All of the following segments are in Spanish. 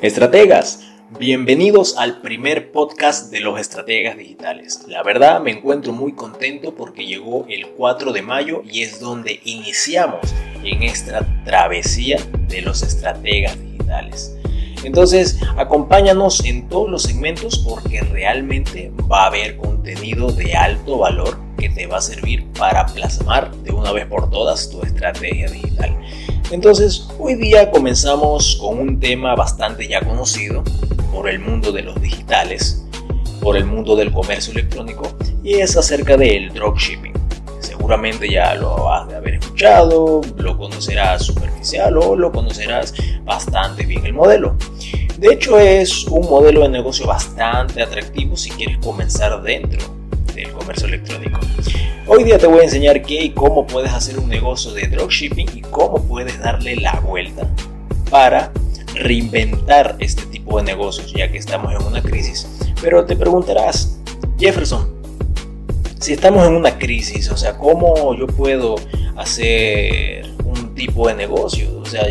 Estrategas, bienvenidos al primer podcast de los estrategas digitales. La verdad me encuentro muy contento porque llegó el 4 de mayo y es donde iniciamos en esta travesía de los estrategas digitales. Entonces, acompáñanos en todos los segmentos porque realmente va a haber contenido de alto valor que te va a servir para plasmar de una vez por todas tu estrategia digital. Entonces, hoy día comenzamos con un tema bastante ya conocido por el mundo de los digitales, por el mundo del comercio electrónico, y es acerca del dropshipping. Seguramente ya lo has de haber escuchado, lo conocerás superficial o lo conocerás bastante bien el modelo. De hecho, es un modelo de negocio bastante atractivo si quieres comenzar dentro del comercio electrónico. Hoy día te voy a enseñar qué y cómo puedes hacer un negocio de dropshipping y cómo puedes darle la vuelta para reinventar este tipo de negocios ya que estamos en una crisis. Pero te preguntarás, Jefferson, si estamos en una crisis, o sea, ¿cómo yo puedo hacer un tipo de negocio? O sea,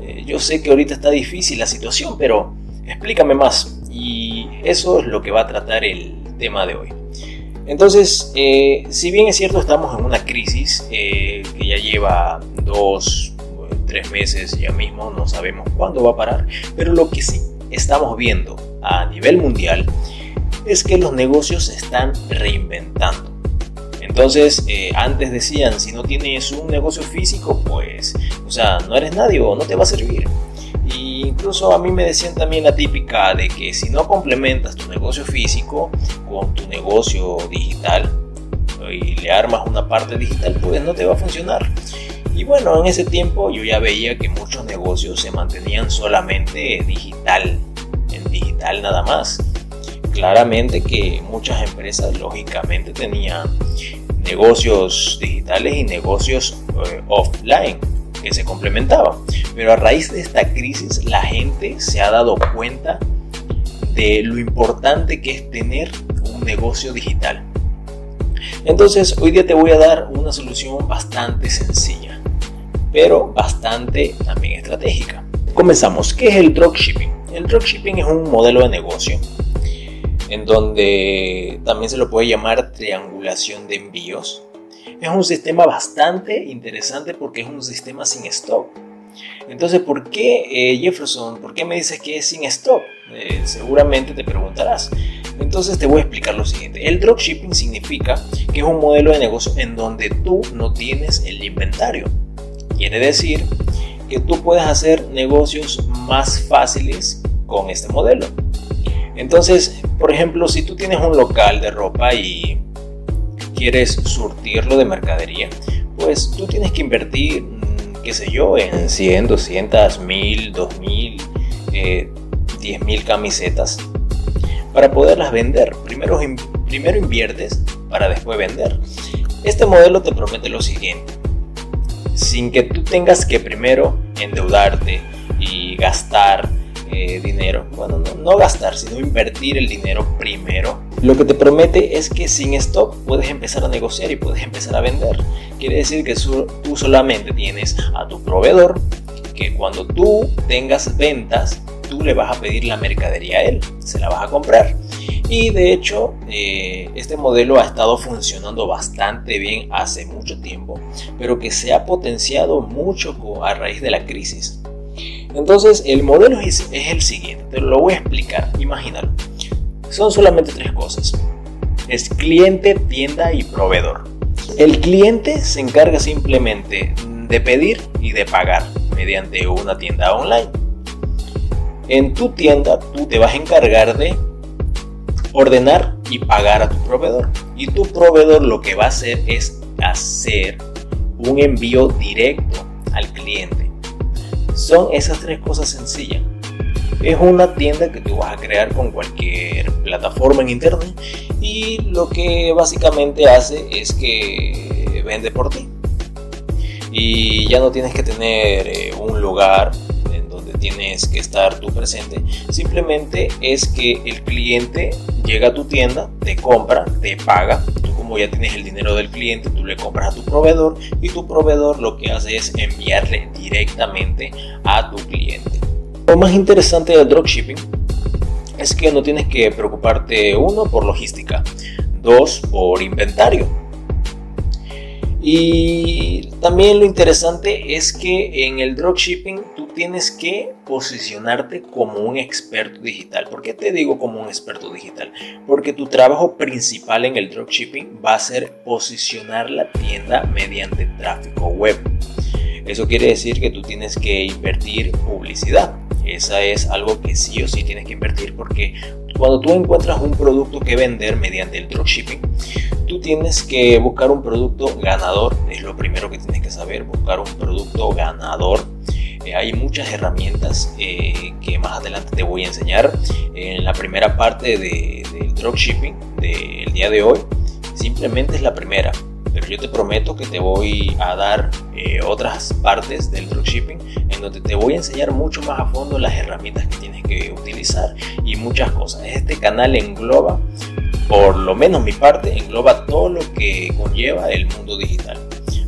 eh, yo sé que ahorita está difícil la situación, pero explícame más. Y eso es lo que va a tratar el tema de hoy. Entonces, eh, si bien es cierto, estamos en una crisis eh, que ya lleva dos, tres meses ya mismo, no sabemos cuándo va a parar, pero lo que sí estamos viendo a nivel mundial es que los negocios se están reinventando. Entonces, eh, antes decían, si no tienes un negocio físico, pues, o sea, no eres nadie o no te va a servir. Incluso a mí me decían también la típica de que si no complementas tu negocio físico con tu negocio digital y le armas una parte digital, pues no te va a funcionar. Y bueno, en ese tiempo yo ya veía que muchos negocios se mantenían solamente digital, en digital nada más. Claramente que muchas empresas lógicamente tenían negocios digitales y negocios eh, offline que se complementaban. Pero a raíz de esta crisis la gente se ha dado cuenta de lo importante que es tener un negocio digital. Entonces hoy día te voy a dar una solución bastante sencilla, pero bastante también estratégica. Comenzamos. ¿Qué es el dropshipping? El dropshipping es un modelo de negocio en donde también se lo puede llamar triangulación de envíos. Es un sistema bastante interesante porque es un sistema sin stock. Entonces, ¿por qué eh, Jefferson? ¿Por qué me dices que es sin stock? Eh, seguramente te preguntarás. Entonces te voy a explicar lo siguiente. El dropshipping significa que es un modelo de negocio en donde tú no tienes el inventario. Quiere decir que tú puedes hacer negocios más fáciles con este modelo. Entonces, por ejemplo, si tú tienes un local de ropa y quieres surtirlo de mercadería, pues tú tienes que invertir, mm, qué sé yo, en 100, 200, 1000, 2000, eh, 10.000 camisetas para poderlas vender. Primero, primero inviertes para después vender. Este modelo te promete lo siguiente. Sin que tú tengas que primero endeudarte y gastar eh, dinero. Bueno, no, gastar, sino invertir el dinero primero. Lo que te promete es que sin stock puedes empezar a negociar y puedes empezar a vender. Quiere decir que tú solamente tienes a tu proveedor que cuando tú tengas ventas, tú le vas a pedir la mercadería a él, se la vas a comprar. Y de hecho, eh, este modelo ha estado funcionando bastante bien hace mucho tiempo, pero que se ha potenciado mucho a raíz de la crisis. Entonces, el modelo es, el siguiente, te lo voy a explicar, imagínalo. Son solamente tres cosas. Es cliente, tienda y proveedor. El cliente se encarga simplemente de pedir y de pagar mediante una tienda online. En tu tienda tú te vas a encargar de ordenar y pagar a tu proveedor. Y tu proveedor lo que va a hacer es hacer un envío directo al cliente. Son esas tres cosas sencillas. Es una tienda que tú vas a crear con cualquier plataforma en internet y lo que básicamente hace es que vende por ti. Y ya no tienes que tener eh, un lugar en donde tienes que estar tú presente. Simplemente es que el cliente llega a tu tienda, te compra, te paga, ya tienes el dinero del cliente, tú le compras a tu proveedor y tu proveedor lo que hace es enviarle directamente a tu cliente. Lo más interesante del dropshipping es que no tienes que preocuparte, uno, por logística, dos, por inventario. Y también lo interesante es que en el dropshipping tú tienes que posicionarte como un experto digital. ¿Por qué te digo como un experto digital? Porque tu trabajo principal en el dropshipping va a ser posicionar la tienda mediante tráfico web. Eso quiere decir que tú tienes que invertir publicidad. Esa es algo que sí o sí tienes que invertir porque cuando tú encuentras un producto que vender mediante el dropshipping, tú tienes que buscar un producto ganador. Es lo primero que tienes que saber, buscar un producto ganador. Eh, hay muchas herramientas eh, que más adelante te voy a enseñar en la primera parte de, del dropshipping del día de hoy. Simplemente es la primera pero yo te prometo que te voy a dar eh, otras partes del dropshipping en donde te voy a enseñar mucho más a fondo las herramientas que tienes que utilizar y muchas cosas. Este canal engloba, por lo menos mi parte, engloba todo lo que conlleva el mundo digital.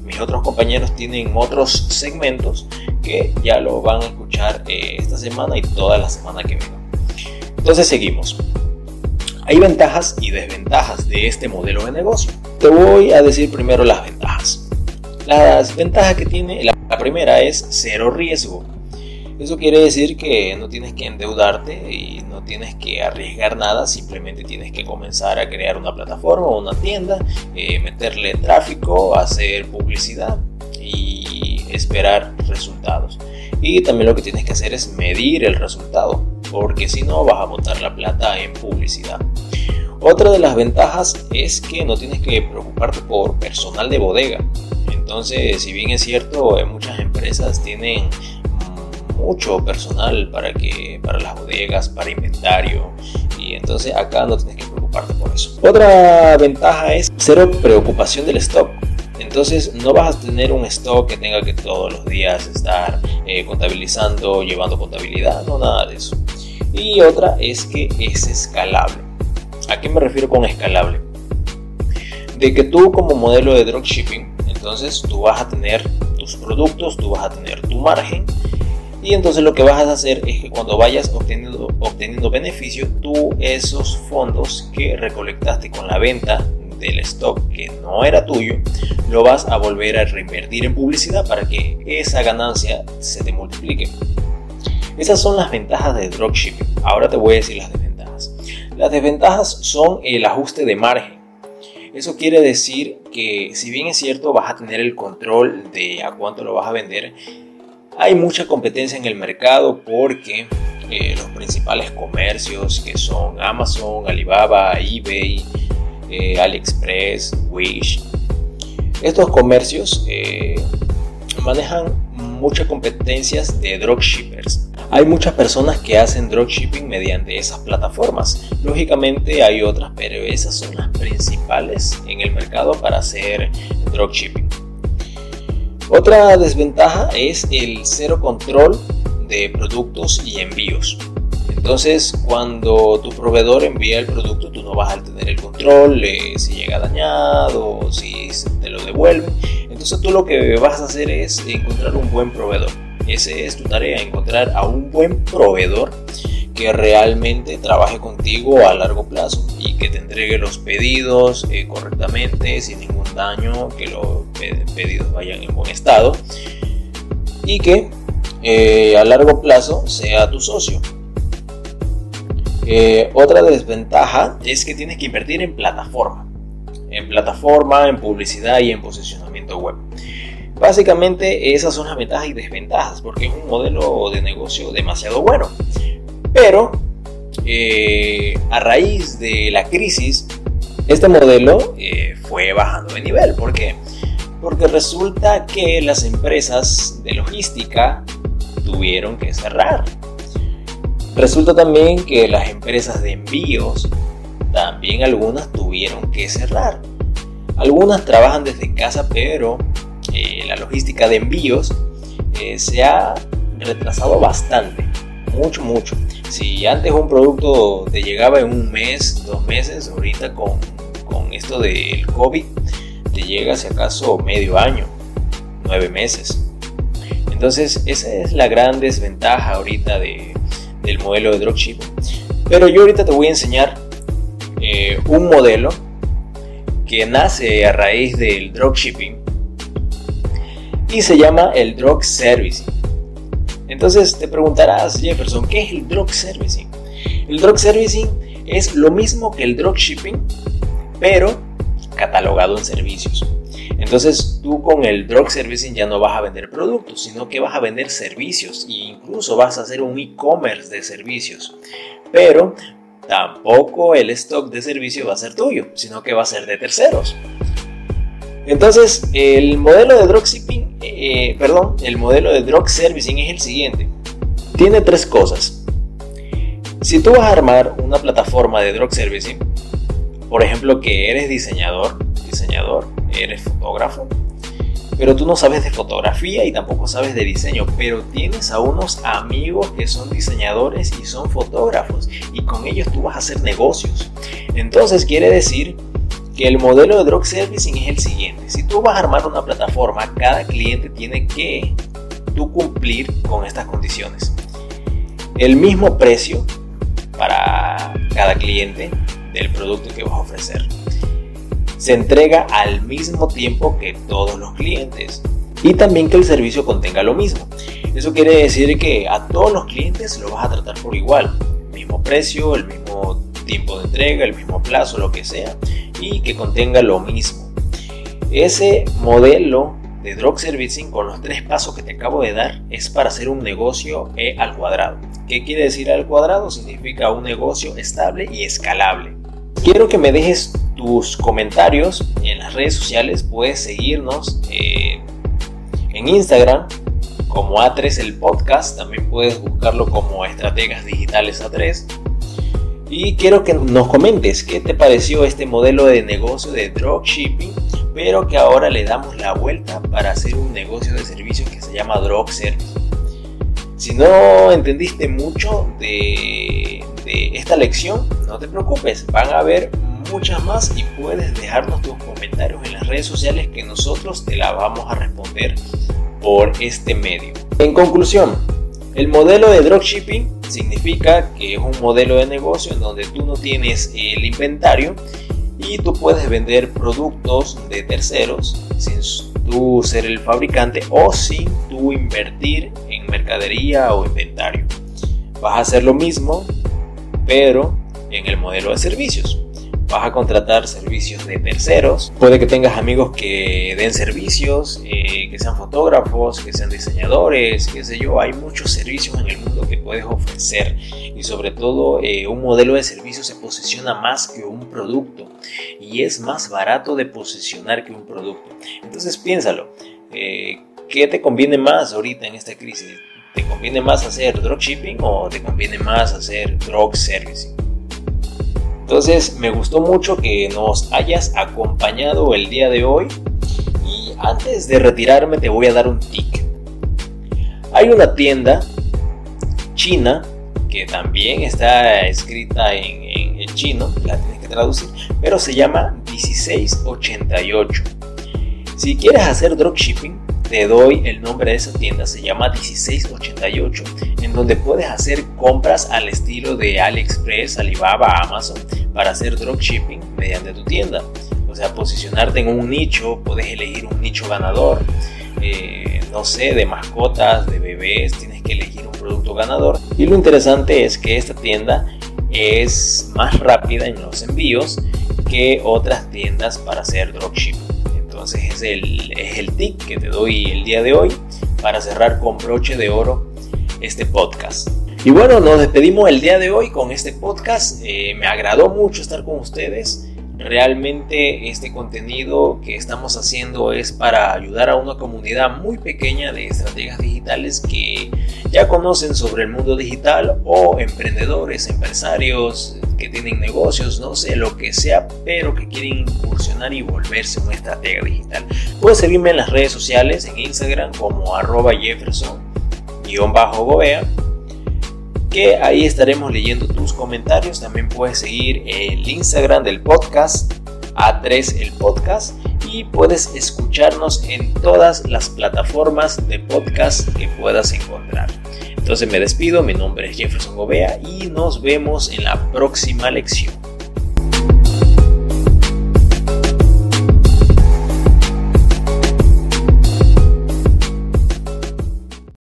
Mis otros compañeros tienen otros segmentos que ya lo van a escuchar eh, esta semana y toda la semana que viene. Entonces seguimos. Hay ventajas y desventajas de este modelo de negocio. Te voy a decir primero las ventajas. Las ventajas que tiene, la primera es cero riesgo. Eso quiere decir que no tienes que endeudarte y no tienes que arriesgar nada, simplemente tienes que comenzar a crear una plataforma o una tienda, eh, meterle tráfico, hacer publicidad y esperar resultados. Y también lo que tienes que hacer es medir el resultado, porque si no vas a botar la plata en publicidad. Otra de las ventajas es que no tienes que preocuparte por personal de bodega. Entonces, si bien es cierto, eh, muchas empresas tienen mucho personal para que para las bodegas, para inventario y entonces acá no tienes que preocuparte por eso. Otra ventaja es cero preocupación del stock. Entonces no vas a tener un stock que tenga que todos los días estar eh, contabilizando, llevando contabilidad, no nada de eso. Y otra es que es escalable. ¿A qué me refiero con escalable? De que tú como modelo de dropshipping, entonces tú vas a tener tus productos, tú vas a tener tu margen y entonces lo que vas a hacer es que cuando vayas obteniendo, obteniendo beneficio, tú esos fondos que recolectaste con la venta del stock que no era tuyo, lo vas a volver a reinvertir en publicidad para que esa ganancia se te multiplique. Esas son las ventajas de dropshipping. Ahora te voy a decir las desventajas. Las desventajas son el ajuste de margen. Eso quiere decir que si bien es cierto vas a tener el control de a cuánto lo vas a vender, hay mucha competencia en el mercado porque eh, los principales comercios que son Amazon, Alibaba, eBay, eh, AliExpress, Wish, estos comercios eh, manejan muchas competencias de dropshippers. Hay muchas personas que hacen dropshipping mediante esas plataformas. Lógicamente hay otras, pero esas son las principales en el mercado para hacer dropshipping. Otra desventaja es el cero control de productos y envíos. Entonces, cuando tu proveedor envía el producto, tú no vas a tener el control si llega dañado, si te lo devuelven. Entonces, tú lo que vas a hacer es encontrar un buen proveedor. Esa es tu tarea, encontrar a un buen proveedor que realmente trabaje contigo a largo plazo y que te entregue los pedidos eh, correctamente, sin ningún daño, que los pedidos vayan en buen estado y que eh, a largo plazo sea tu socio. Eh, otra desventaja es que tienes que invertir en plataforma, en plataforma, en publicidad y en posicionamiento web. Básicamente esas son las ventajas y desventajas porque es un modelo de negocio demasiado bueno. Pero eh, a raíz de la crisis, este modelo eh, fue bajando de nivel. ¿Por qué? Porque resulta que las empresas de logística tuvieron que cerrar. Resulta también que las empresas de envíos, también algunas tuvieron que cerrar. Algunas trabajan desde casa, pero eh, la logística de envíos se ha retrasado bastante, mucho, mucho. Si antes un producto te llegaba en un mes, dos meses, ahorita con, con esto del COVID te llega si acaso medio año, nueve meses. Entonces esa es la gran desventaja ahorita de, del modelo de dropshipping. Pero yo ahorita te voy a enseñar eh, un modelo que nace a raíz del dropshipping y se llama el drop servicing. Entonces te preguntarás, Jefferson, ¿qué es el drop servicing? El drop servicing es lo mismo que el dropshipping, pero catalogado en servicios. Entonces tú con el drop servicing ya no vas a vender productos, sino que vas a vender servicios e incluso vas a hacer un e-commerce de servicios. Pero tampoco el stock de servicio va a ser tuyo, sino que va a ser de terceros. Entonces, el modelo de dropshipping, eh, perdón, el modelo de drop servicing es el siguiente. Tiene tres cosas. Si tú vas a armar una plataforma de drop servicing, por ejemplo, que eres diseñador, diseñador, eres fotógrafo, pero tú no sabes de fotografía y tampoco sabes de diseño, pero tienes a unos amigos que son diseñadores y son fotógrafos y con ellos tú vas a hacer negocios. Entonces quiere decir que el modelo de drop servicing es el siguiente. Si tú vas a armar una plataforma, cada cliente tiene que tú cumplir con estas condiciones. El mismo precio para cada cliente del producto que vas a ofrecer se entrega al mismo tiempo que todos los clientes y también que el servicio contenga lo mismo. Eso quiere decir que a todos los clientes lo vas a tratar por igual, mismo precio, el mismo tiempo de entrega, el mismo plazo, lo que sea, y que contenga lo mismo. Ese modelo de drop servicing con los tres pasos que te acabo de dar es para hacer un negocio E al cuadrado. ¿Qué quiere decir al cuadrado? Significa un negocio estable y escalable. Quiero que me dejes tus comentarios en las redes sociales. Puedes seguirnos eh, en Instagram como A3 el podcast. También puedes buscarlo como Estrategas Digitales A3. Y quiero que nos comentes qué te pareció este modelo de negocio de dropshipping, pero que ahora le damos la vuelta para hacer un negocio de servicios que se llama Drop Service. Si no entendiste mucho de esta lección, no te preocupes, van a haber muchas más y puedes dejarnos tus comentarios en las redes sociales que nosotros te la vamos a responder por este medio. En conclusión, el modelo de dropshipping significa que es un modelo de negocio en donde tú no tienes el inventario y tú puedes vender productos de terceros sin tú ser el fabricante o sin tú invertir en mercadería o inventario. Vas a hacer lo mismo pero en el modelo de servicios. Vas a contratar servicios de terceros. Puede que tengas amigos que den servicios, eh, que sean fotógrafos, que sean diseñadores, qué sé yo. Hay muchos servicios en el mundo que puedes ofrecer. Y sobre todo, eh, un modelo de servicio se posiciona más que un producto. Y es más barato de posicionar que un producto. Entonces piénsalo. Eh, ¿Qué te conviene más ahorita en esta crisis? ¿Te conviene más hacer dropshipping o te conviene más hacer drop servicing? Entonces me gustó mucho que nos hayas acompañado el día de hoy y antes de retirarme te voy a dar un tip. Hay una tienda china que también está escrita en, chino, la tienes que traducir, pero se llama 1688. Si quieres hacer dropshipping, te doy el nombre de esa tienda, se llama 1688, en donde puedes hacer compras al estilo de AliExpress, Alibaba, Amazon, para hacer dropshipping mediante tu tienda. O sea, posicionarte en un nicho, puedes elegir un nicho ganador, eh, no sé, de mascotas, de bebés, tienes que elegir un producto ganador. Y lo interesante es que esta tienda es más rápida en los envíos que otras tiendas para hacer dropshipping. Entonces es el, es el tip que te doy el día de hoy para cerrar con broche de oro este podcast. Y bueno, nos despedimos el día de hoy con este podcast. Eh, me agradó mucho estar con ustedes. Realmente este contenido que estamos haciendo es para ayudar a una comunidad muy pequeña de estrategias digitales que ya conocen sobre el mundo digital o emprendedores, empresarios que tienen negocios, no sé, lo que sea, pero que quieren incursionar y volverse una estratega digital. Puedes seguirme en las redes sociales, en Instagram como arroba Jefferson-Gobea que ahí estaremos leyendo tus comentarios. También puedes seguir el Instagram del podcast, A3 el podcast, y puedes escucharnos en todas las plataformas de podcast que puedas encontrar. Entonces me despido, mi nombre es Jefferson Gobea y nos vemos en la próxima lección.